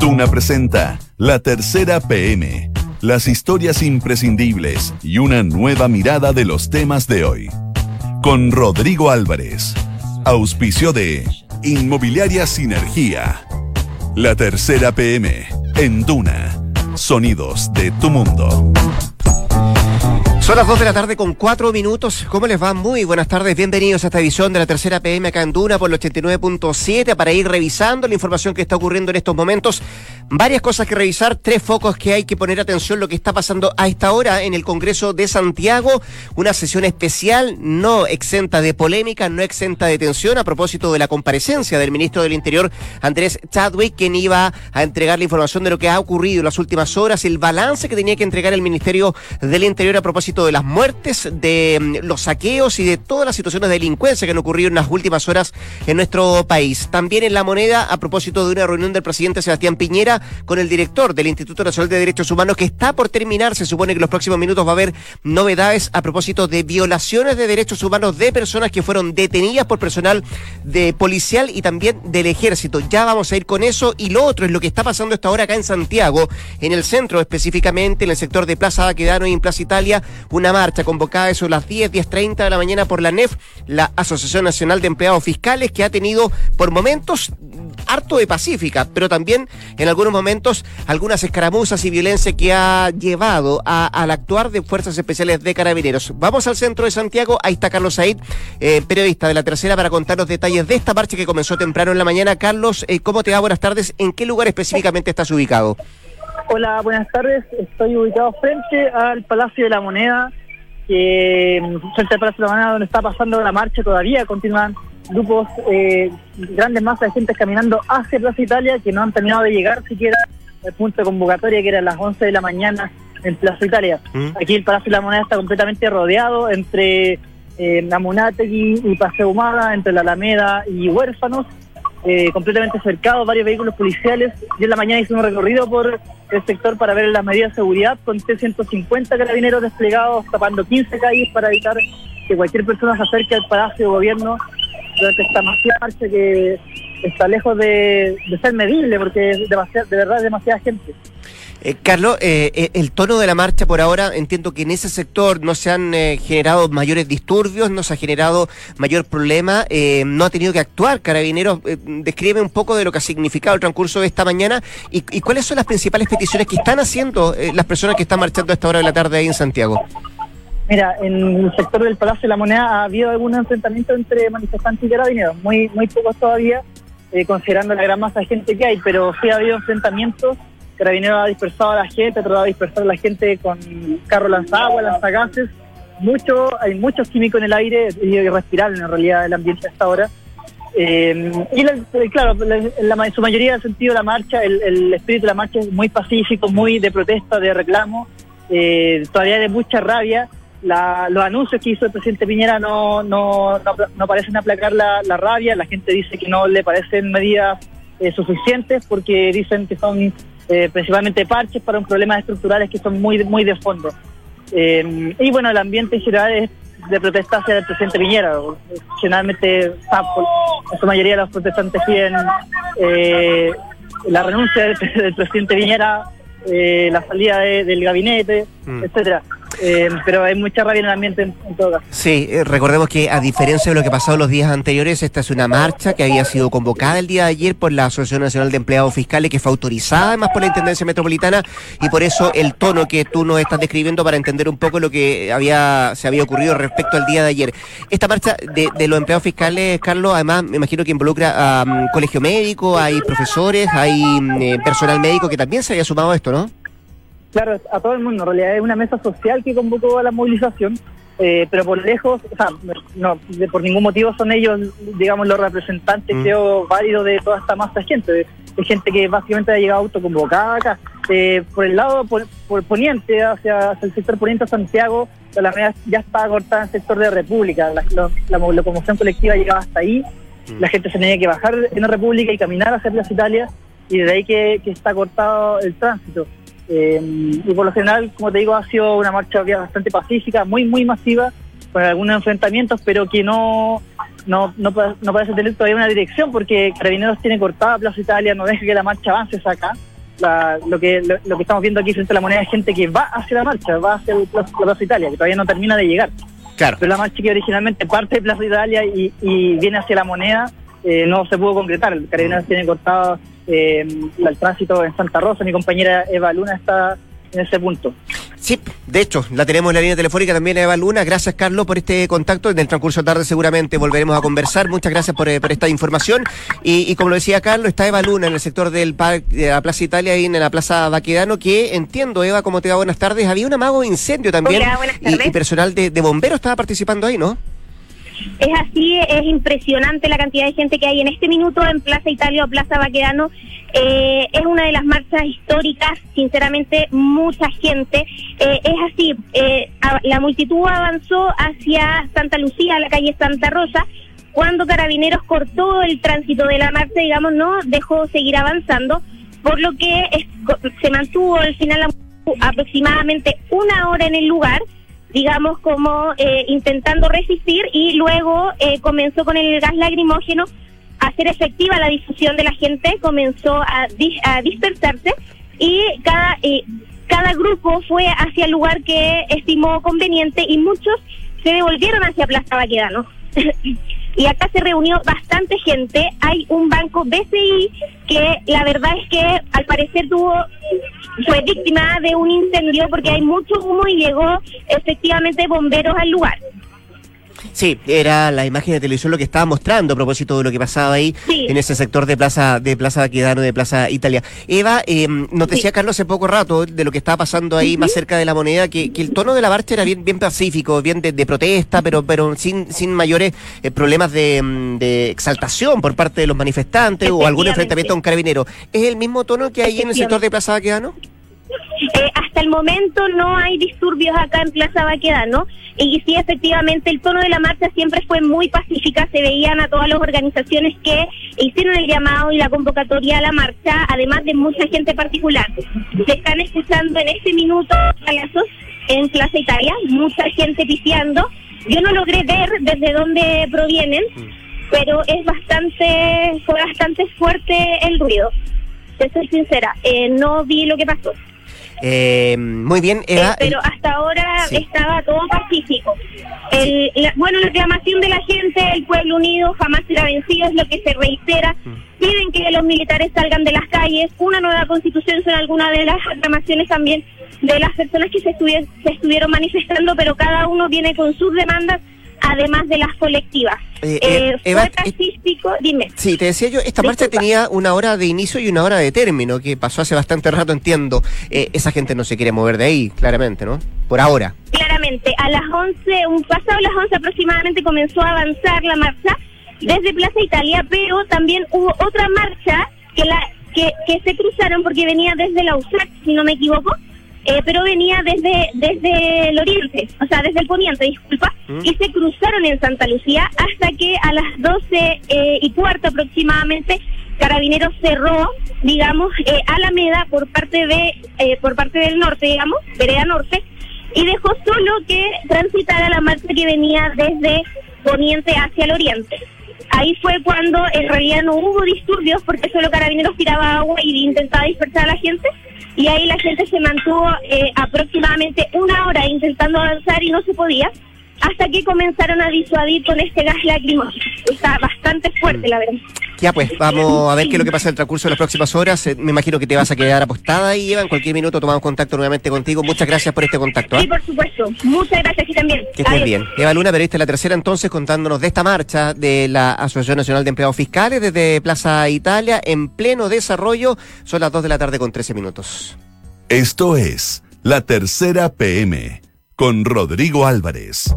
Duna presenta La Tercera PM, las historias imprescindibles y una nueva mirada de los temas de hoy. Con Rodrigo Álvarez, auspicio de Inmobiliaria Sinergia. La Tercera PM, en Duna, sonidos de tu mundo. Son las 2 de la tarde con 4 minutos. ¿Cómo les va? Muy buenas tardes. Bienvenidos a esta edición de la tercera PM acá en Duna por el 89.7 para ir revisando la información que está ocurriendo en estos momentos. Varias cosas que revisar, tres focos que hay que poner atención lo que está pasando a esta hora en el Congreso de Santiago. Una sesión especial, no exenta de polémica, no exenta de tensión a propósito de la comparecencia del ministro del Interior, Andrés Chadwick, quien iba a entregar la información de lo que ha ocurrido en las últimas horas, el balance que tenía que entregar el Ministerio del Interior a propósito de las muertes, de mm, los saqueos y de todas las situaciones de delincuencia que han ocurrido en las últimas horas en nuestro país. También en la moneda, a propósito de una reunión del presidente Sebastián Piñera con el director del Instituto Nacional de Derechos Humanos que está por terminar. Se supone que en los próximos minutos va a haber novedades a propósito de violaciones de derechos humanos de personas que fueron detenidas por personal de policial y también del ejército. Ya vamos a ir con eso. Y lo otro es lo que está pasando esta hora acá en Santiago, en el centro específicamente, en el sector de Plaza Baquedano y en Plaza Italia, una marcha convocada eso a las 10, 10.30 de la mañana por la NEF, la Asociación Nacional de Empleados Fiscales, que ha tenido por momentos harto de pacífica, pero también en algunos momentos algunas escaramuzas y violencia que ha llevado al actuar de Fuerzas Especiales de Carabineros. Vamos al centro de Santiago, ahí está Carlos Said, eh, periodista de la tercera, para contar los detalles de esta marcha que comenzó temprano en la mañana. Carlos, eh, ¿cómo te va? Buenas tardes. ¿En qué lugar específicamente estás ubicado? Hola, buenas tardes. Estoy ubicado frente al Palacio de la Moneda, que mm, frente al Palacio de la Moneda donde está pasando la marcha todavía. Continúan grupos, eh, grandes masas de gente caminando hacia Plaza Italia que no han terminado de llegar siquiera al punto de convocatoria que era a las 11 de la mañana en Plaza Italia. ¿Mm? Aquí el Palacio de la Moneda está completamente rodeado entre eh, Namunategui y Paseo Humada, entre la Alameda y Huérfanos eh, completamente cercado, varios vehículos policiales. Yo en la mañana hice un recorrido por el sector para ver las medidas de seguridad con T-150 carabineros desplegados, tapando 15 calles para evitar que cualquier persona se acerque al Palacio de Gobierno durante esta marcha que está lejos de, de ser medible porque es de verdad es demasiada gente. Eh, Carlos, eh, eh, el tono de la marcha por ahora, entiendo que en ese sector no se han eh, generado mayores disturbios, no se ha generado mayor problema, eh, no ha tenido que actuar. Carabineros, eh, describe un poco de lo que ha significado el transcurso de esta mañana y, y cuáles son las principales peticiones que están haciendo las personas que están marchando a esta hora de la tarde ahí en Santiago. Mira, en el sector del Palacio de la Moneda ha habido algún enfrentamiento entre manifestantes y carabineros, muy, muy pocos todavía, considerando la gran masa de gente que hay, pero sí ha habido enfrentamientos. Carabineros ha dispersado a la gente, ha tratado de dispersar a la gente con carros lanzagua, lanzagases. Mucho, hay mucho químico en el aire, es irrespirable en realidad el ambiente a esta hora. Eh, y la- eh, claro, la- la- su mayoría del sentido la marcha, el, espíritu de la marcha es muy pacífico, muy de protesta, de reclamo, eh, todavía de mucha rabia. La- los anuncios que hizo el presidente Piñera no, no, no, no parecen aplacar la, la rabia, la gente dice que no le parecen medidas eh, suficientes porque dicen que son eh, principalmente parches para un problemas estructurales que son muy, muy de fondo. Eh, y bueno, el ambiente en general es de protesta hacia el presidente Piñera. Generalmente, ah, en su mayoría los protestantes piden eh, la renuncia del, del presidente Piñera, eh, la salida de- del gabinete, Mm. etcétera. Eh, pero hay mucha rabia en el ambiente en, en todo. Sí, eh, recordemos que a diferencia de lo que ha pasado los días anteriores, esta es una marcha que había sido convocada el día de ayer por la Asociación Nacional de Empleados Fiscales, que fue autorizada además por la Intendencia Metropolitana, y por eso el tono que tú nos estás describiendo para entender un poco lo que había se había ocurrido respecto al día de ayer. Esta marcha de, de los empleados fiscales, Carlos, además me imagino que involucra a mm, colegio médico, hay profesores, hay mm, eh, personal médico que también se había sumado a esto, ¿no? Claro, a todo el mundo. En realidad es una mesa social que convocó a la movilización, eh, pero por lejos, o sea, no, de- por ningún motivo son ellos, digamos, los representantes, Mm. creo, válidos de toda esta masa de gente, de, de gente que básicamente ha llegado autoconvocada acá. Eh, por el lado por, por poniente, hacia, hacia el sector poniente de Santiago, la Alameda ya está cortada en el sector de República. La, la, la locomoción colectiva llegaba hasta ahí, la gente se tenía que bajar en la República y caminar hacia Plaza Italia, y desde ahí que, que está cortado el tránsito. Eh, y por lo general, como te digo, ha sido una marcha bastante pacífica, muy, muy masiva. con algunos enfrentamientos, pero que no no, no, no parece tener todavía una dirección porque Carabineros tiene cortada Plaza Italia, no deja que la marcha avance acá. lo, que, lo, que estamos viendo aquí frente a la moneda es gente que va hacia la marcha, va hacia la Plaza Italia, que todavía no termina de llegar. Claro. Pero la marcha que originalmente parte de Plaza Italia y, y viene hacia la moneda eh, no se pudo concretar. El Carabineros tiene cortado eh, el tránsito en Santa Rosa. Mi compañera Eva Luna está en ese punto. Sí, de hecho, la tenemos en la línea telefónica también Eva Luna. Gracias, Carlos, por este contacto. En el transcurso de tarde seguramente volveremos a conversar. Muchas gracias por, eh, esta información. Y, como lo decía Carlos, está Eva Luna en el sector del parque de la Plaza Italia y en la Plaza Baquedano, que entiendo, Eva, como te va, buenas tardes. Había un amago de incendio también. Y, personal de, de bomberos estaba participando ahí, ¿no? Es así, es impresionante la cantidad de gente que hay en este minuto en Plaza Italia o Plaza Baquedano. Eh, es una de las marchas históricas, sinceramente, mucha gente. Eh, es así, eh, la multitud avanzó hacia Santa Lucía, la calle Santa Rosa, cuando Carabineros cortó el tránsito de la marcha, digamos, no dejó seguir avanzando, por lo que se mantuvo al final aproximadamente una hora en el lugar digamos, como eh, intentando resistir y luego eh, comenzó con el gas lacrimógeno a hacer efectiva la difusión de la gente, comenzó a, a dispersarse y cada, eh, cada grupo fue hacia el lugar que estimó conveniente y muchos se devolvieron hacia Plaza Baquedano. y acá se reunió bastante gente. Hay un banco BCI que la verdad es que al parecer tuvo fue víctima de un incendio porque hay mucho humo y llegó efectivamente bomberos al lugar. Sí, era la imagen de televisión lo que estaba mostrando a propósito de lo que pasaba ahí en ese sector de Plaza de Plaza Baquedano, de Plaza Italia. Eva, eh, nos decía Carlos hace poco rato de lo que estaba pasando ahí más cerca de la moneda, que, el tono de la marcha era bien bien pacífico, bien de, protesta, pero pero sin sin mayores eh, problemas mm, de, exaltación por parte de los manifestantes o algún enfrentamiento con carabinero. ¿Es el mismo tono que hay en el sector de Plaza Baquedano? Eh, hasta el momento no hay disturbios acá en Plaza Baquedano y sí, efectivamente, el tono de la marcha siempre fue muy pacífica. Se veían a todas las organizaciones que hicieron el llamado y la convocatoria a la marcha, además de mucha gente particular. Se están escuchando en este minuto en Plaza Italia, mucha gente piseando. Yo no logré ver desde dónde provienen, pero es bastante, fue bastante fuerte el ruido. De ser sincera, eh, no vi lo que pasó. Eh, muy bien, Eva. Eh, pero hasta ahora estaba todo pacífico. El, bueno, la reclamación de la gente, el pueblo unido jamás será vencido, es lo que se reitera. Mm. Piden que los militares salgan de las calles. Una nueva constitución son algunas de las reclamaciones también de las personas que se, se estuvieron manifestando, pero cada uno viene con sus demandas además de las colectivas. Eh, eh, eh fue pacífico, dime. Sí, te decía yo, esta marcha tenía una hora de inicio y una hora de término, que pasó hace bastante rato, entiendo. Eh, esa gente no se quiere mover de ahí, claramente, ¿no? Por ahora. Claramente, a las 11, un pasado las 11 aproximadamente comenzó a avanzar la marcha desde Plaza Italia, pero también hubo otra marcha que la que, que se cruzaron porque venía desde la USAC, si no me equivoco, eh, pero venía desde, desde el oriente, o sea, desde el poniente, disculpa, mm. y se cruzaron en Santa Lucía hasta que a las 12 eh, y cuarto aproximadamente Carabineros cerró, digamos, eh, Alameda por parte de por parte del norte, digamos, vereda norte, y dejó solo que transitara la marcha que venía desde poniente hacia el oriente. Ahí fue cuando en realidad no hubo disturbios porque solo Carabineros tiraba agua y intentaba dispersar a la gente y ahí la gente se mantuvo eh, aproximadamente una hora intentando avanzar y no se podía hasta que comenzaron a disuadir con este gas lacrimógeno. Está bastante fuerte, la verdad. Ya pues, vamos a ver qué es lo que pasa en el transcurso de las próximas horas. Eh, me imagino que te vas a quedar apostada y Eva, en cualquier minuto tomamos contacto nuevamente contigo. Muchas gracias por este contacto. ¿ah? Sí, por supuesto. Muchas gracias y también. Que estés bien. Eva Luna, periodista la tercera entonces, contándonos de esta marcha de la Asociación Nacional de Empleados Fiscales desde Plaza Italia en pleno desarrollo. Son las 2 de la tarde con 13 minutos. Esto es La Tercera PM con Rodrigo Álvarez.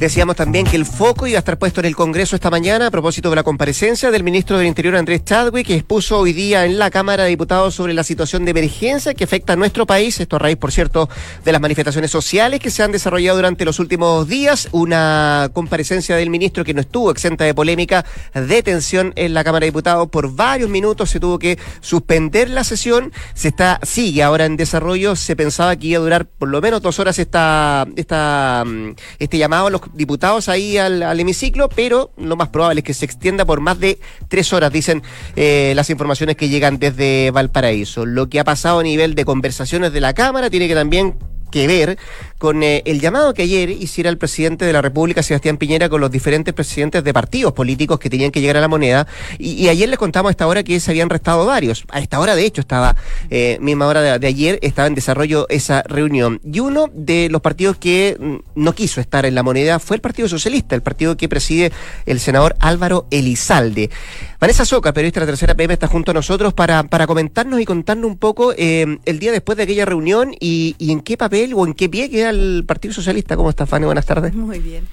Decíamos también que el foco iba a estar puesto en el Congreso esta mañana a propósito de la comparecencia del ministro del Interior Andrés Chadwick, que expuso hoy día en la Cámara de Diputados sobre la situación de emergencia que afecta a nuestro país. Esto a raíz, por cierto, de las manifestaciones sociales que se han desarrollado durante los últimos días. Una comparecencia del ministro que no estuvo exenta de polémica, de tensión en la Cámara de Diputados por varios minutos. Se tuvo que suspender la sesión. Se está, sigue ahora en desarrollo. Se pensaba que iba a durar por lo menos dos horas esta, esta, mm, este llamado a los diputados ahí al, hemiciclo, pero lo más probable es que se extienda por más de tres horas, dicen eh, las informaciones que llegan desde Valparaíso. Lo que ha pasado a nivel de conversaciones de la Cámara tiene que también que ver con eh, el llamado que ayer hiciera el presidente de la República, Sebastián Piñera, con los diferentes presidentes de partidos políticos que tenían que llegar a la moneda. Y, ayer les contamos a esta hora que se habían restado varios. A esta hora, de hecho, estaba, eh, misma hora de, ayer, estaba en desarrollo esa reunión. Y uno de los partidos que mm, no quiso estar en la moneda fue el Partido Socialista, el partido que preside el senador Álvaro Elizalde. Vanessa Soca, periodista de la tercera PM, está junto a nosotros para, para comentarnos y contarnos un poco eh, el día después de aquella reunión y, y en qué papel o en qué pie queda el Partido Socialista. ¿Cómo está, Fanny? Buenas tardes. Muy bien.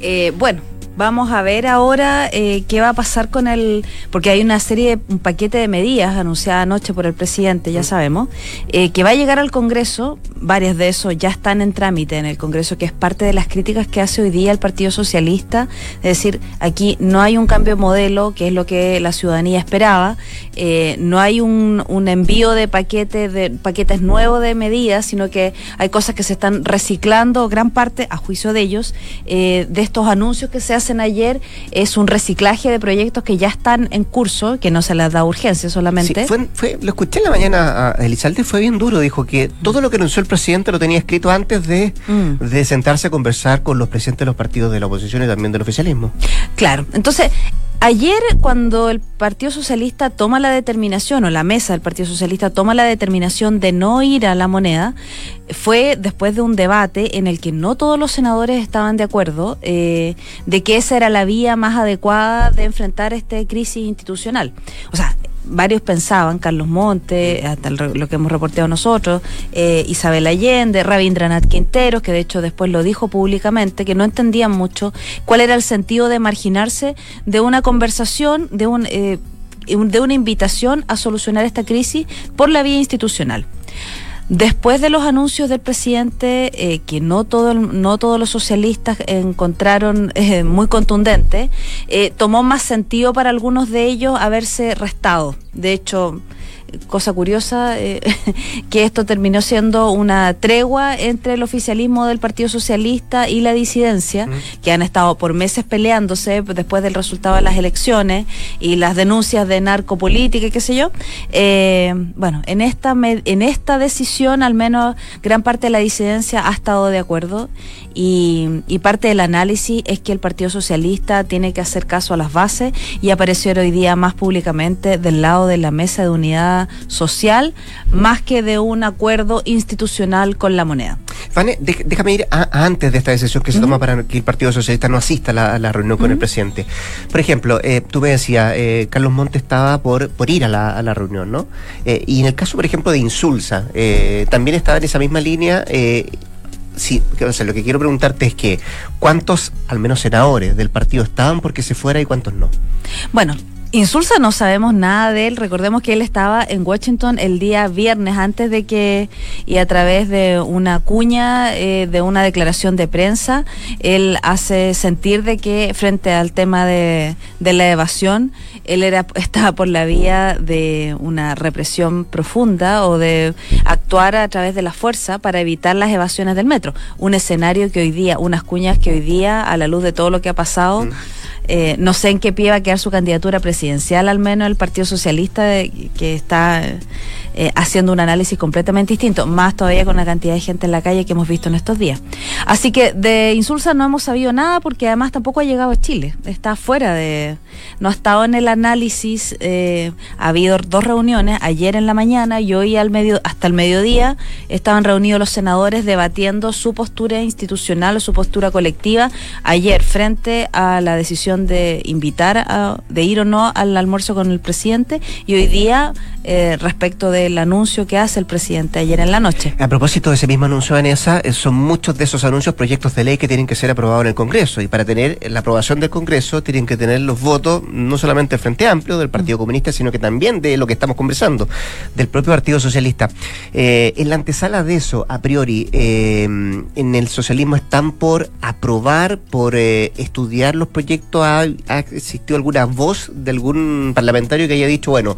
Eh, bueno, Vamos a ver ahora eh, qué va a pasar con el, porque hay una serie, un paquete de medidas anunciada anoche por el presidente, ya sabemos, eh, que va a llegar al Congreso. Varias de esos ya están en trámite en el Congreso, que es parte de las críticas que hace hoy día el Partido Socialista. Es decir, aquí no hay un cambio de modelo, que es lo que la ciudadanía esperaba. Eh, no hay un, un envío de paquetes, de paquetes nuevos de medidas, sino que hay cosas que se están reciclando, gran parte, a juicio de ellos, de estos anuncios que se hacen ayer es un reciclaje de proyectos que ya están en curso, que no se les da urgencia solamente. fue, lo escuché en la mañana a Elizalde, fue bien duro, dijo que todo lo que anunció el presidente lo tenía escrito antes de, mm. de sentarse a conversar con los presidentes de los partidos de la oposición y también del oficialismo. Claro, entonces Ayer, cuando el Partido Socialista toma la determinación, o la mesa del Partido Socialista toma la determinación de no ir a la moneda, fue después de un debate en el que no todos los senadores estaban de acuerdo eh, de que esa era la vía más adecuada de enfrentar esta crisis institucional. O sea, varios pensaban, Carlos Monte, hasta lo que hemos reportado nosotros, eh, Isabel Allende, Rabindranath Quinteros, que de hecho después lo dijo públicamente, que no entendían mucho cuál era el sentido de marginarse de una conversación, de, un, eh, de una invitación a solucionar esta crisis por la vía institucional. Después de los anuncios del presidente, eh, que no, todo, no todos los socialistas encontraron eh, muy contundente, eh, tomó más sentido para algunos de ellos haberse restado. De hecho, cosa curiosa, eh, que esto terminó siendo una tregua entre el oficialismo del Partido Socialista y la disidencia, que han estado por meses peleándose después del resultado de las elecciones y las denuncias de narcopolítica y qué sé yo. Eh, bueno, en esta, en esta decisión al menos gran parte de la disidencia ha estado de acuerdo y, y, parte del análisis es que el Partido Socialista tiene que hacer caso a las bases y aparecer hoy día más públicamente del lado de la mesa de unidad social, más que de un acuerdo institucional con la moneda. Fane, déjame ir antes de esta decisión que se toma para que el Partido Socialista no asista a la, reunión con el presidente. Por ejemplo, eh, tú me decías, eh, Carlos Montes estaba por, por ir a la, a la reunión, ¿no? Eh, y en el caso, por ejemplo, de Insulsa, eh, también estaba en esa misma línea sí, o sea, lo que quiero preguntarte es que cuántos, al menos senadores del partido estaban porque se fuera y cuántos no. Bueno, Insulsa no sabemos nada de él. Recordemos que él estaba en Washington el día viernes antes de que, y a través de una cuña, eh, de una declaración de prensa, él hace sentir de que frente al tema de la evasión, él era, estaba por la vía de una represión profunda o de actuar a través de la fuerza para evitar las evasiones del metro. Un escenario que hoy día, unas cuñas que hoy día, a la luz de todo lo que ha pasado, mm. Eh, no sé en qué pie va a quedar su candidatura presidencial, al menos el Partido Socialista, que está eh, haciendo un análisis completamente distinto, más todavía con la cantidad de gente en la calle que hemos visto en estos días. Así que de Insulsa no hemos sabido nada porque además tampoco ha llegado a Chile, está fuera de, no ha estado en el análisis, eh, ha habido dos reuniones, ayer en la mañana y hoy al medio, hasta el mediodía estaban reunidos los senadores debatiendo su postura institucional o su postura colectiva ayer frente a la decisión de invitar a, de ir o no al almuerzo con el presidente y hoy día eh, respecto del anuncio que hace el presidente ayer en la noche. A propósito de ese mismo anuncio, Vanessa, eh, son muchos de esos anuncios proyectos de ley que tienen que ser aprobados en el Congreso y para tener la aprobación del Congreso tienen que tener los votos no solamente del Frente Amplio, del Partido Comunista, sino que también de lo que estamos conversando, del propio Partido Socialista. Eh, en la antesala de eso, a priori, en el socialismo están por aprobar, por estudiar los proyectos ¿Ha, ha existido alguna voz de algún parlamentario que haya dicho, bueno,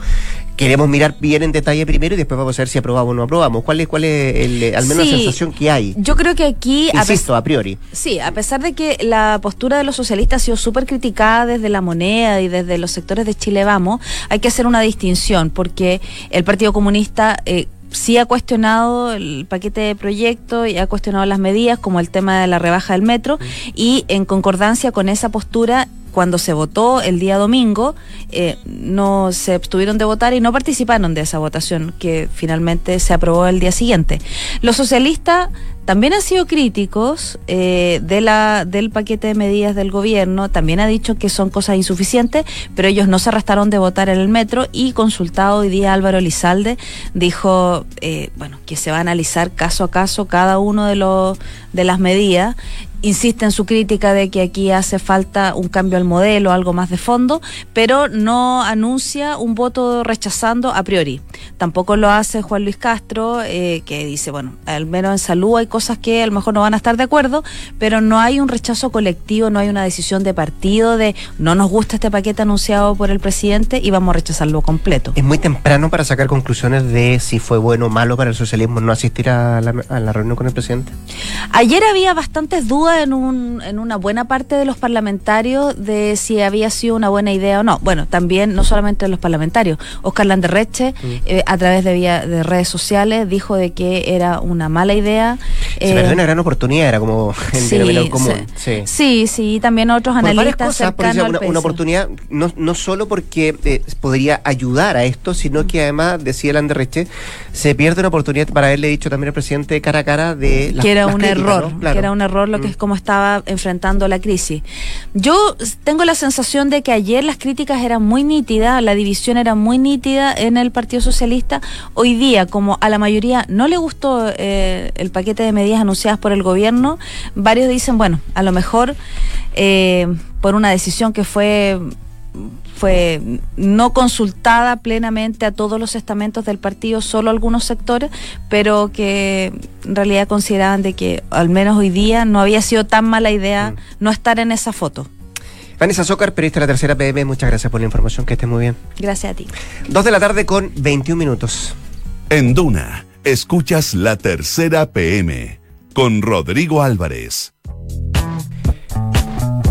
queremos mirar bien en detalle primero y después vamos a ver si aprobamos o no aprobamos? ¿Cuál es, cuál es el, al menos la sensación que hay? Yo creo que aquí... Insisto, a, a, priori. Sí, a pesar de que la postura de los socialistas ha sido súper criticada desde la moneda y desde los sectores de Chile Vamos, hay que hacer una distinción porque el Partido Comunista... Eh, sí ha cuestionado el paquete de proyectos y ha cuestionado las medidas como el tema de la rebaja del metro y en concordancia con esa postura cuando se votó el día domingo, eh, no se abstuvieron de votar y no participaron de esa votación que finalmente se aprobó el día siguiente. Los socialistas también han sido críticos eh, de la, del paquete de medidas del gobierno, también ha dicho que son cosas insuficientes, pero ellos no se arrastraron de votar en el metro y consultado hoy día Álvaro Lizalde dijo eh, bueno, que se va a analizar caso a caso cada uno de, los, de las medidas insiste en su crítica de que aquí hace falta un cambio al modelo, algo más de fondo, pero no anuncia un voto rechazando a priori. Tampoco lo hace Juan Luis Castro, eh, que dice, bueno, al menos en salud hay cosas que a lo mejor no van a estar de acuerdo, pero no hay un rechazo colectivo, no hay una decisión de partido de no nos gusta este paquete anunciado por el presidente y vamos a rechazarlo completo. Es muy temprano para sacar conclusiones de si fue bueno o malo para el socialismo no asistir a la, a la reunión con el presidente. Ayer había bastantes dudas en, un, en una buena parte de los parlamentarios de si había sido una buena idea o no. Bueno, también no solamente de los parlamentarios. Oscar Landerreche, mm. eh, a través de, vía, de redes sociales, dijo de que era una mala idea. Se eh, perdió una gran oportunidad, era como sí, común. Sí. sí, sí, también otros por analistas cosas, una, una, oportunidad, no, no solo porque eh, podría ayudar a esto, sino que además, decía Landerreche, se pierde una oportunidad para haberle dicho también al presidente cara a cara de las, que era un error, claro. que era un error lo que como estaba enfrentando la crisis. Yo tengo la sensación de que ayer las críticas eran muy nítidas, la división era muy nítida en el Partido Socialista. Hoy día, como a la mayoría no le gustó eh, el paquete de medidas anunciadas por el gobierno, varios dicen, bueno, a lo mejor eh, por una decisión que fue fue no consultada plenamente a todos los estamentos del partido, solo algunos sectores, pero que en realidad consideraban de que al menos hoy día no había sido tan mala idea mm. no estar en esa foto. Vanessa Zócar, periodista de la tercera PM, muchas gracias por la información, que esté muy bien. Gracias a ti. Dos de la tarde con 21 minutos. En Duna, escuchas la tercera PM con Rodrigo Álvarez.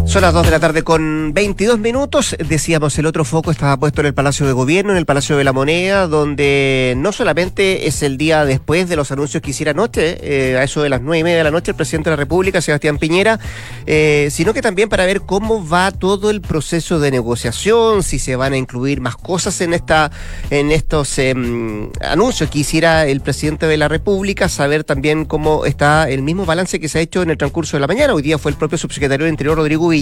Son las 2 de la tarde con 22 minutos. Decíamos, el otro foco estaba puesto en el Palacio de Gobierno, en el Palacio de la Moneda, donde no solamente es el día después de los anuncios que hiciera anoche, eh, a eso de las 9 y media de la noche, el presidente de la República, Sebastián Piñera, eh, sino que también para ver cómo va todo el proceso de negociación, si se van a incluir más cosas en, esta, en estos eh, anuncios que hiciera el presidente de la República, saber también cómo está el mismo balance que se ha hecho en el transcurso de la mañana. Hoy día fue el propio subsecretario de Interior, Rodrigo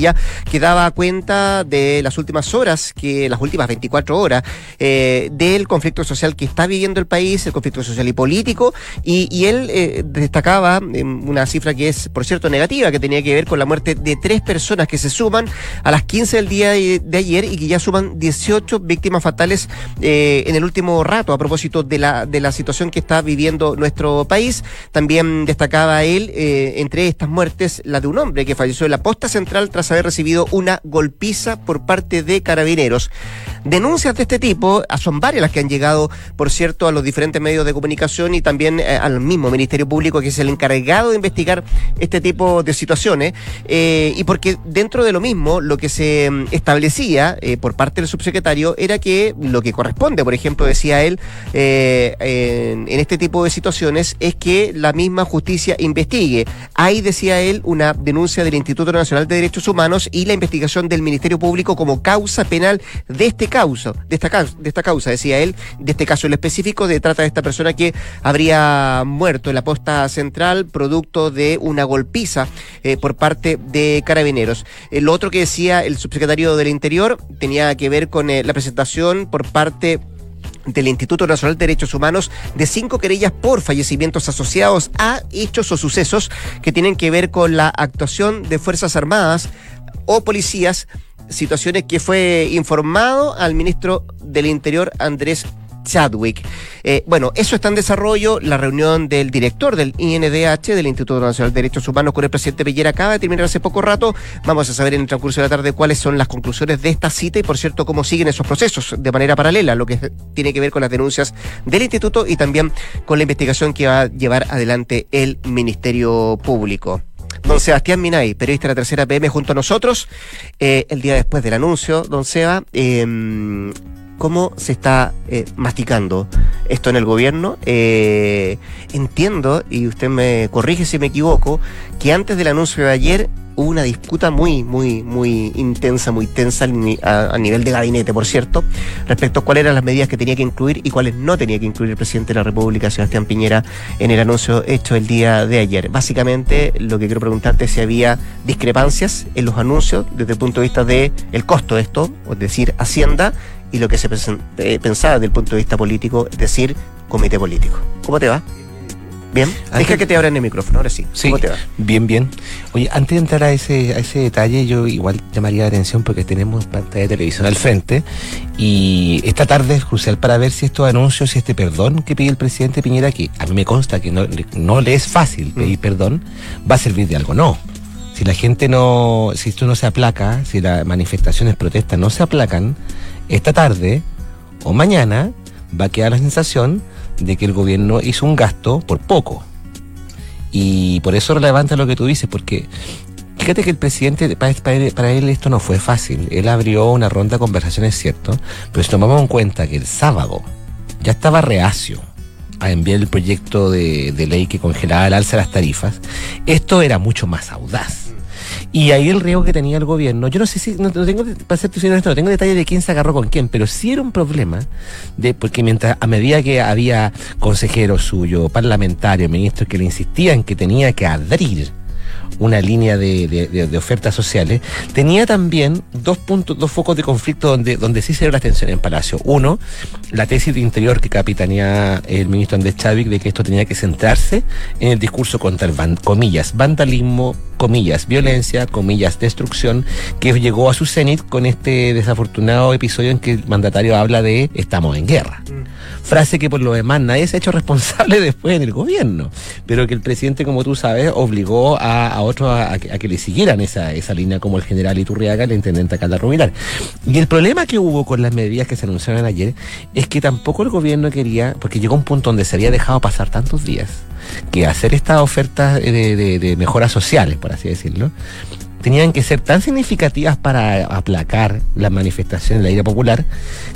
que daba cuenta de las últimas horas, que las últimas 24 horas, eh, del conflicto social que está viviendo el país, el conflicto social y político, y, él eh, destacaba una cifra que es, por cierto, negativa, que tenía que ver con la muerte de tres personas que se suman a las 15 del día de, ayer y que ya suman 18 víctimas fatales eh, en el último rato, a propósito de la, de la situación que está viviendo nuestro país. También destacaba él, entre estas muertes, la de un hombre que falleció en la posta central tras haber recibido una golpiza por parte de carabineros. Denuncias de este tipo, son varias las que han llegado, por cierto, a los diferentes medios de comunicación y también eh, al mismo Ministerio Público, que es el encargado de investigar este tipo de situaciones. Eh, y porque dentro de lo mismo, lo que se mm, establecía eh, por parte del subsecretario era que lo que corresponde, por ejemplo, decía él, en, en este tipo de situaciones, es que la misma justicia investigue. Hay, decía él, una denuncia del Instituto Nacional de Derechos Humanos y la investigación del Ministerio Público como causa penal de este causa, de esta, de esta causa, decía él, de este caso en específico, de trata de esta persona que habría muerto en la posta central producto de una golpiza eh, por parte de carabineros. Lo otro que decía el subsecretario del Interior tenía que ver con eh, la presentación por parte del Instituto Nacional de Derechos Humanos de cinco querellas por fallecimientos asociados a hechos o sucesos que tienen que ver con la actuación de Fuerzas Armadas o policías. Situaciones que fue informado al ministro del Interior Andrés Chadwick. Eh, bueno, eso está en desarrollo. La reunión del director del INDH, del Instituto Nacional de Derechos Humanos, con el presidente Pillera acaba de terminar hace poco rato. Vamos a saber en el transcurso de la tarde cuáles son las conclusiones de esta cita y, por cierto, cómo siguen esos procesos de manera paralela, lo que tiene que ver con las denuncias del instituto y también con la investigación que va a llevar adelante el Ministerio Público. Don Sebastián Minay, periodista de la tercera PM, junto a nosotros, eh, el día después del anuncio, don Seba, eh, ¿cómo se está eh, masticando esto en el gobierno? Eh, entiendo, y usted me corrige si me equivoco, que antes del anuncio de ayer hubo una disputa muy, muy, muy intensa, muy tensa a, nivel de gabinete, por cierto, respecto a cuáles eran las medidas que tenía que incluir y cuáles no tenía que incluir el presidente de la República, Sebastián Piñera, en el anuncio hecho el día de ayer. Básicamente, lo que quiero preguntarte es si había discrepancias en los anuncios desde el punto de vista del el costo de esto, es decir, Hacienda, y lo que se eh, pensaba desde el punto de vista político, es decir, comité político. ¿Cómo te va? Bien, deja que te abran el micrófono, ahora sí. Sí, bien, bien. Oye, antes de entrar a ese, a ese detalle, yo igual llamaría la atención porque tenemos pantalla de televisión al frente y esta tarde es crucial para ver si estos anuncios y este perdón que pide el presidente Piñera, que a mí me consta que no, no le es fácil pedir mm. perdón, va a servir de algo. No. Si la gente no, si esto no se aplaca, si las manifestaciones, protestas no se aplacan, esta tarde o mañana va a quedar la sensación de que el gobierno hizo un gasto por poco. Y por eso es relevante lo que tú dices, porque fíjate que el presidente, para, él esto no fue fácil. Él abrió una ronda de conversaciones, cierto, pero si tomamos en cuenta que el sábado ya estaba reacio a enviar el proyecto de, de ley que congelaba el alza de las tarifas, esto era mucho más audaz. Y ahí el riesgo que tenía el gobierno, yo no sé si, no, tengo, para ser esto, no tengo detalle de quién se agarró con quién, pero sí era un problema, de porque mientras, a medida que había consejeros suyos, parlamentarios, ministros que le insistían que tenía que abrir una línea de, ofertas sociales, tenía también dos puntos, dos focos de conflicto donde, donde sí se dio la tensión en Palacio. Uno, la tesis de interior que capitanea el ministro Andrés Chávez de que esto tenía que centrarse en el discurso contra el comillas, vandalismo, comillas, violencia, comillas, destrucción, que llegó a su cenit con este desafortunado episodio en que el mandatario habla de estamos en guerra. Mm frase que por lo demás nadie se ha hecho responsable después en el gobierno, pero que el presidente, como tú sabes, obligó a, otros a, que le siguieran esa, esa línea, como el general Iturriaga, el intendente Calda Rubilar. Y el problema que hubo con las medidas que se anunciaron ayer es que tampoco el gobierno quería, porque llegó un punto donde se había dejado pasar tantos días, que hacer estas ofertas de, mejoras sociales, por así decirlo, tenían que ser tan significativas para aplacar la manifestación de la ira popular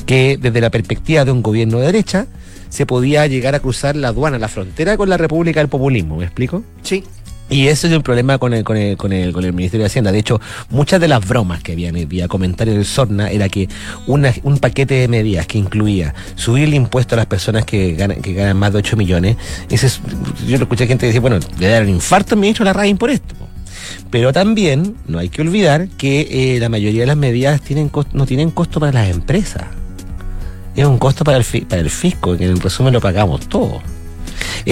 que desde la perspectiva de un gobierno de derecha se podía llegar a cruzar la aduana, la frontera con la República del Populismo, ¿me explico? Sí. Y eso es un problema con el, con el, con el, con el Ministerio de Hacienda. De hecho, muchas de las bromas que habían vía comentarios del Sorna era que una, un paquete de medidas que incluía subir el impuesto a las personas que ganan, que ganan más de 8 millones, ese yo lo escuché gente decir, bueno, le dar un infarto al ministro Larraín por esto. Pero también no hay que olvidar que eh, la mayoría de las medidas tienen no tienen costo para las empresas. Es un costo para el, para el fisco, que en resumen lo pagamos todo.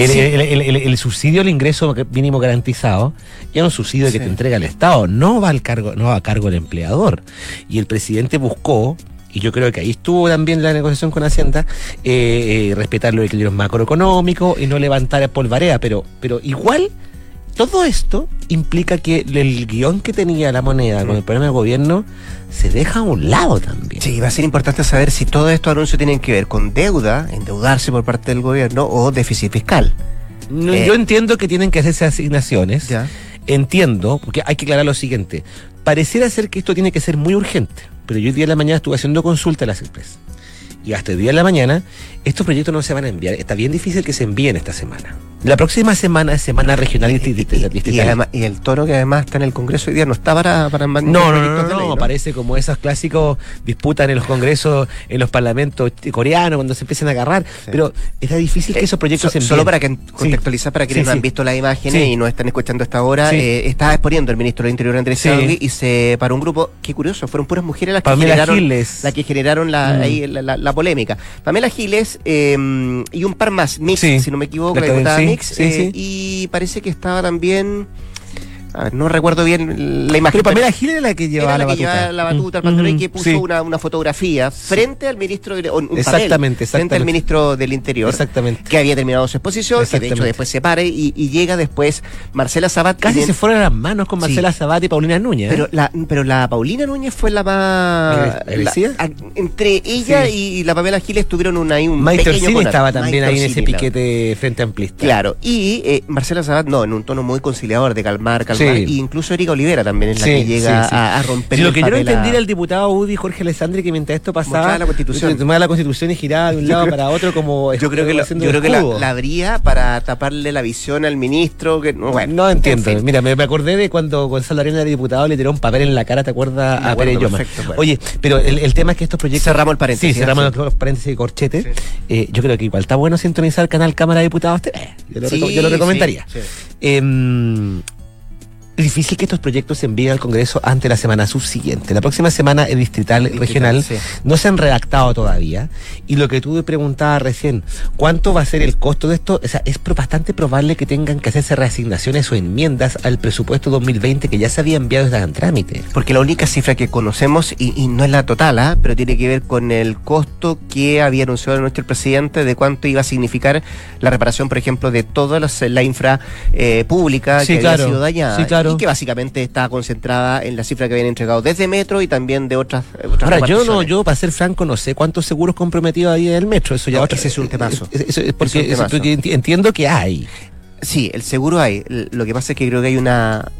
El, subsidio al ingreso mínimo garantizado es un subsidio que te entrega el Estado, no va al cargo, no va a cargo del empleador. Y el presidente buscó y yo creo que ahí estuvo también la negociación con Hacienda, eh, eh, respetar los equilibrios macroeconómicos y no levantar polvarea, pero, pero igual todo esto implica que el guion que tenía la moneda con el problema del gobierno se deja a un lado también. Sí, va a ser importante saber si todos estos anuncios tienen que ver con deuda, endeudarse por parte del gobierno o déficit fiscal. Eh, yo entiendo que tienen que hacerse asignaciones. Entiendo, porque hay que aclarar lo siguiente. Pareciera ser que esto tiene que ser muy urgente, pero yo el día de la mañana estuve haciendo consulta a las empresas. Y hasta el día de la mañana, estos proyectos no se van a enviar. Está bien difícil que se envíen esta semana. La próxima semana es semana regional y, y, el toro que además está en el Congreso hoy día no está para, para no, no, no, no, parece como esos clásicos disputan en los congresos, en los parlamentos coreanos cuando se empiezan a agarrar. Pero está difícil que eh, esos proyectos se envíen. Solo para que contextualizar para quienes no han visto las imágenes y no están escuchando esta hora, eh, estaba exponiendo el ministro del Interior Andrés Saudi y se paró un grupo, qué curioso, fueron puras mujeres las que generaron, la que generaron la, mm. ahí, la, polémica. Pamela Giles eh, y un par más, Mix, si no me equivoco, la, diputada Eh, y parece que estaba también a ver, no recuerdo bien la imagen. Pero Pamela Giles era la que llevaba la la que batuta. llevaba la batuta Mm, y mm, que puso sí. una, una fotografía frente al ministro de, o un papel, Exactamente, frente al exactamente. ministro del Interior Exactamente. que había terminado su exposición que de hecho Exactamente. después se para y, y llega después Marcela Sabat Casi se fueron a las manos con Sí. Marcela Sabat y Paulina Núñez. ¿eh? pero la, pero la Paulina Núñez fue la más. La- a- entre ella Sí. y la Pamela Giles tuvieron un, ahí un. Mike pequeño estaba también ahí en ese piquete frente amplista. Claro, y eh, Marcela Sabat, no, en un tono muy conciliador, de calmar, calmar. Sí. Y incluso Erika Olivera también es la Sí, que llega sí. A, a romper lo el que yo no papel entendí era el diputado Udi Jorge Alessandri que mientras esto pasaba la Constitución. tomaba la constitución y giraba de un Yo lado creo- para otro como Yo creo que, lo- haciendo yo creo que la, la abría para taparle la visión al ministro. Que, no, bueno, no entiendo. en fin. Mira, me, me acordé de cuando Gonzalo Arena era diputado, le tiró un papel en la cara, ¿te acuerdas? Me A Pérez perfecto, bueno. Oye, pero el, el tema es que estos proyectos. Cerramos el paréntesis, Sí, cerramos sí. los paréntesis de corchete. Eh, yo creo que igual está bueno sintonizar el canal Cámara de Diputados TV. Yo lo, Sí, reco- yo lo recomendaría. es difícil que estos proyectos se envíen al Congreso ante la semana subsiguiente. La próxima semana el distrital, Distrital, regional sí. no se han redactado todavía. Y lo que tú preguntabas recién, ¿cuánto va a ser el costo de esto? O sea, es bastante probable que tengan que hacerse reasignaciones o enmiendas al presupuesto 2020 que ya se había enviado están en trámite. Porque la única cifra que conocemos, y, y no es la total, ¿ah? pero tiene que ver con el costo que había anunciado nuestro presidente de cuánto iba a significar la reparación, por ejemplo, de toda la infra eh, pública Sí, que claro. había sido dañada. Sí, claro. Y que básicamente está concentrada en la cifra que habían entregado desde Metro y también de otras. eh, otras Ahora, yo no, yo para ser franco, no sé cuántos seguros comprometidos hay en el metro. Eso ya No, ese es un temazo. Eso- eso es porque, Es un temazo. porque enti- entiendo que hay. Sí, el seguro hay. Lo que pasa es que creo que hay una.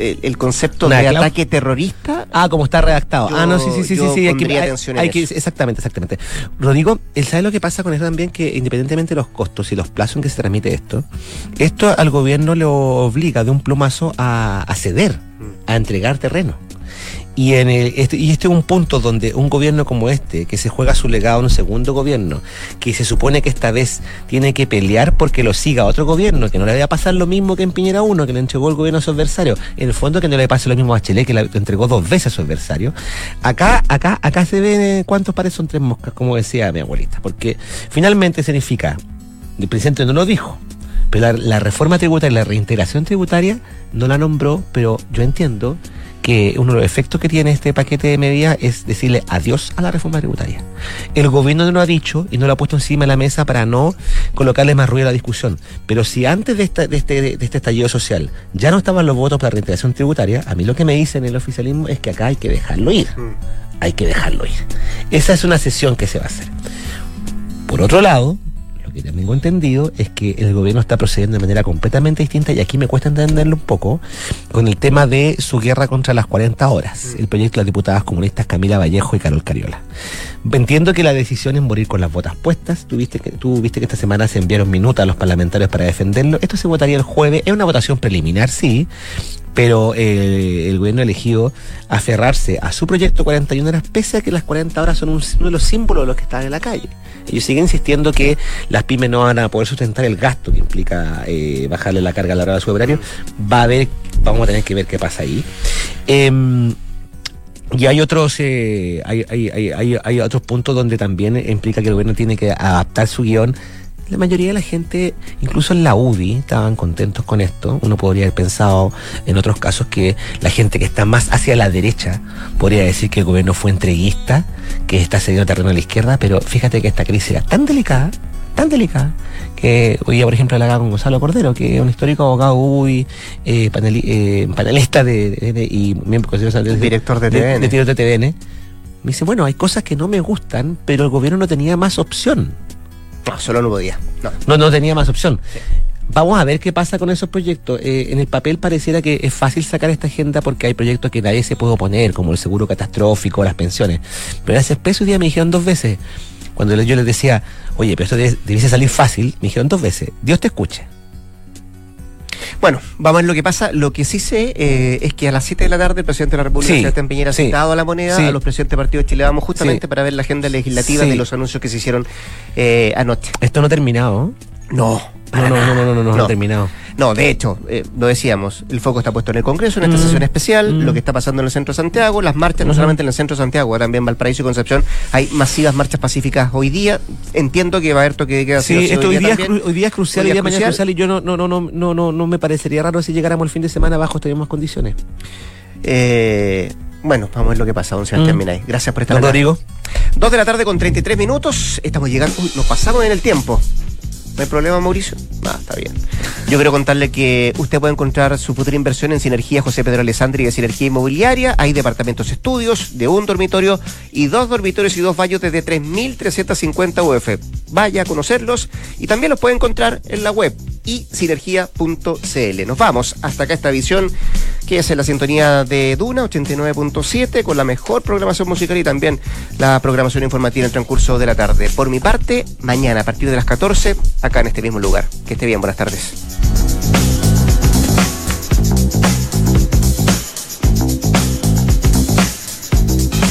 El, el concepto de ataque terrorista. Ah, como está redactado. Yo- ah, no, sí, sí, sí, sí, sí. Hay que, hay- hay que- exactamente, exactamente. Rodrigo, ¿él sabe lo que pasa con esto también? Que independientemente de los costos y los plazos en que se transmite esto, esto al gobierno le obliga de un plumazo a, a ceder, a entregar terreno. Y, en el- este, y este es un punto donde un gobierno como este, que se juega su legado en un segundo gobierno, que se supone que esta vez tiene que pelear porque lo siga otro gobierno, que no le vaya a pasar lo mismo que en Piñera 1, que le entregó el gobierno a su adversario, en el fondo que no le pase lo mismo a Bachelet, que le entregó dos veces a su adversario. Acá, acá, acá se ven eh, cuántos pares son tres moscas, como decía mi abuelita, porque finalmente significa, el presidente no lo dijo, pero la, la reforma tributaria, la reintegración tributaria, no la nombró, pero yo entiendo que uno de los efectos que tiene este paquete de medidas es decirle adiós a la reforma tributaria. El gobierno no lo ha dicho y no lo ha puesto encima de la mesa para no colocarle más ruido a la discusión. Pero si antes de, esta- de este, de este estallido social ya no estaban los votos para la reintegración tributaria, a mí lo que me dicen el oficialismo es que acá hay que dejarlo ir. Hay que dejarlo ir. Esa es una sesión que se va a hacer. Por otro lado, lo que tengo entendido es que el gobierno está procediendo de manera completamente distinta, y aquí me cuesta entenderlo un poco, con el tema de su guerra contra las 40 horas, el proyecto de las diputadas comunistas Camila Vallejo y Carol Cariola. Entiendo que la decisión es morir con las botas puestas. Tú viste que, tú viste que esta semana se enviaron minutas a los parlamentarios para defenderlo. Esto se votaría el jueves. Es una votación preliminar, sí, pero eh, el gobierno elegido aferrarse a su proyecto 41 horas, pese a que las 40 horas son un- uno de los símbolos de los que están en la calle. Ellos siguen insistiendo que las pymes no van a poder sustentar el gasto que implica eh, bajarle la carga a la hora de su operario. Va a haber, vamos a tener que ver qué pasa ahí. Em, y hay otros, eh, hay, hay, hay, hay otros puntos donde también implica que el gobierno tiene que adaptar su guion. La mayoría de la gente, incluso en la UDI, estaban contentos con esto. Uno podría haber pensado en otros casos que la gente que está más hacia la derecha podría decir que el gobierno fue entreguista, que está cediendo terreno a la izquierda, pero fíjate que esta crisis era tan delicada, tan delicada, que hoy día, por ejemplo, hablaba con Gonzalo Cordero, que es un histórico abogado UDI, eh, paneli- eh, panelista de, de- de- y miembro del Director de de, TVN. de TVN. Me dice, bueno, hay cosas que no me gustan, pero el gobierno no tenía más opción. No, solo no podía. No. No, no tenía más opción. Vamos a ver qué pasa con esos proyectos. Eh, en el papel pareciera que es fácil sacar esta agenda porque hay proyectos que nadie se puede oponer, como el seguro catastrófico, las pensiones. Pero hace expreso un día me dijeron dos veces, cuando yo les decía, oye, pero esto debiese salir fácil, me dijeron dos veces, Dios te escuche. Bueno, vamos a ver lo que pasa. Lo que sí sé eh, es que a las 7 de la tarde el presidente de la República, Sí, Sebastián Piñera, ha sí, citado a la moneda sí. a los presidentes del Partido de Chile Vamos justamente para ver la agenda legislativa de los anuncios que se hicieron eh, anoche. Esto no ha terminado. No, No, no, no, no, no, no, no, no, ha terminado. No, de hecho, eh, lo decíamos, el foco está puesto en el Congreso, en esta Mm. sesión especial, Mm. lo que está pasando en el centro de Santiago, las marchas, no solamente en el centro de Santiago, también Valparaíso y Concepción, hay masivas marchas pacíficas hoy día. Entiendo que va a haber toque de queda. Sí, esto hoy día, es también. hoy día es crucial, Hoy día mañana es crucial. y yo no, no, no, no, no, no, no me parecería raro si llegáramos el fin de semana bajo estas mismas condiciones. Eh, bueno, vamos a ver lo que pasa, don Sebastián Mm. Gracias por estar acá. Rodrigo. Dos de la tarde con 33 minutos. Estamos llegando. Uy, nos pasamos en el tiempo. ¿No hay problema, Mauricio? Ah, está bien. Yo quiero contarle que usted puede encontrar su futura inversión en Sinergia José Pedro Alessandri de Sinergia Inmobiliaria. Hay departamentos estudios de un dormitorio y dos dormitorios y dos baños desde 3.350 UF. Vaya a conocerlos y también los puede encontrar en la web y sinergia.cl. Nos vamos hasta acá esta visión que es en la sintonía de Duna 89.7 con la mejor programación musical y también la programación informativa en el transcurso de la tarde. Por mi parte, mañana a partir de las 14, acá en este mismo lugar. Que esté bien, buenas tardes.